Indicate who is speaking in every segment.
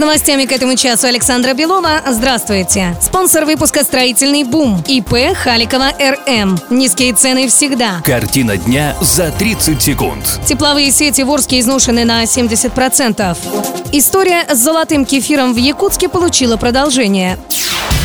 Speaker 1: Новостями к этому часу Александра Белова. Здравствуйте. Спонсор выпуска «Строительный бум» ИП Халикова РМ. Низкие цены всегда.
Speaker 2: Картина дня за 30 секунд.
Speaker 1: Тепловые сети в Орске изношены на 70%. История с золотым кефиром в Якутске получила продолжение.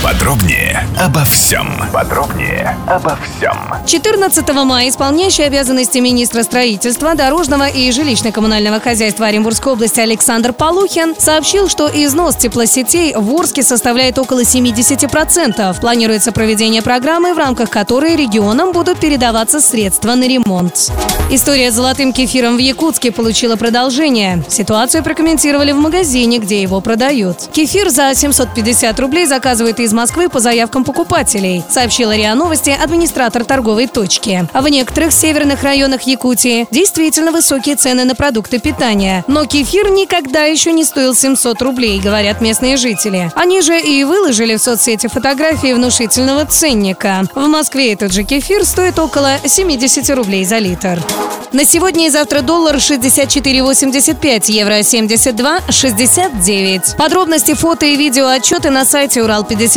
Speaker 3: Подробнее обо всем. Подробнее обо всем.
Speaker 1: 14 мая исполняющий обязанности министра строительства, дорожного и жилищно-коммунального хозяйства Оренбургской области Александр Полухин сообщил, что износ теплосетей в Орске составляет около 70%. Планируется проведение программы, в рамках которой регионам будут передаваться средства на ремонт. История с золотым кефиром в Якутске получила продолжение. Ситуацию прокомментировали в магазине, где его продают. Кефир за 750 рублей заказывают из Москвы по заявкам покупателей, сообщила РИА Новости администратор торговой точки. А в некоторых северных районах Якутии действительно высокие цены на продукты питания. Но кефир никогда еще не стоил 700 рублей, говорят местные жители. Они же и выложили в соцсети фотографии внушительного ценника. В Москве этот же кефир стоит около 70 рублей за литр. На сегодня и завтра доллар 64,85, евро 72,69. Подробности, фото и видео отчеты на сайте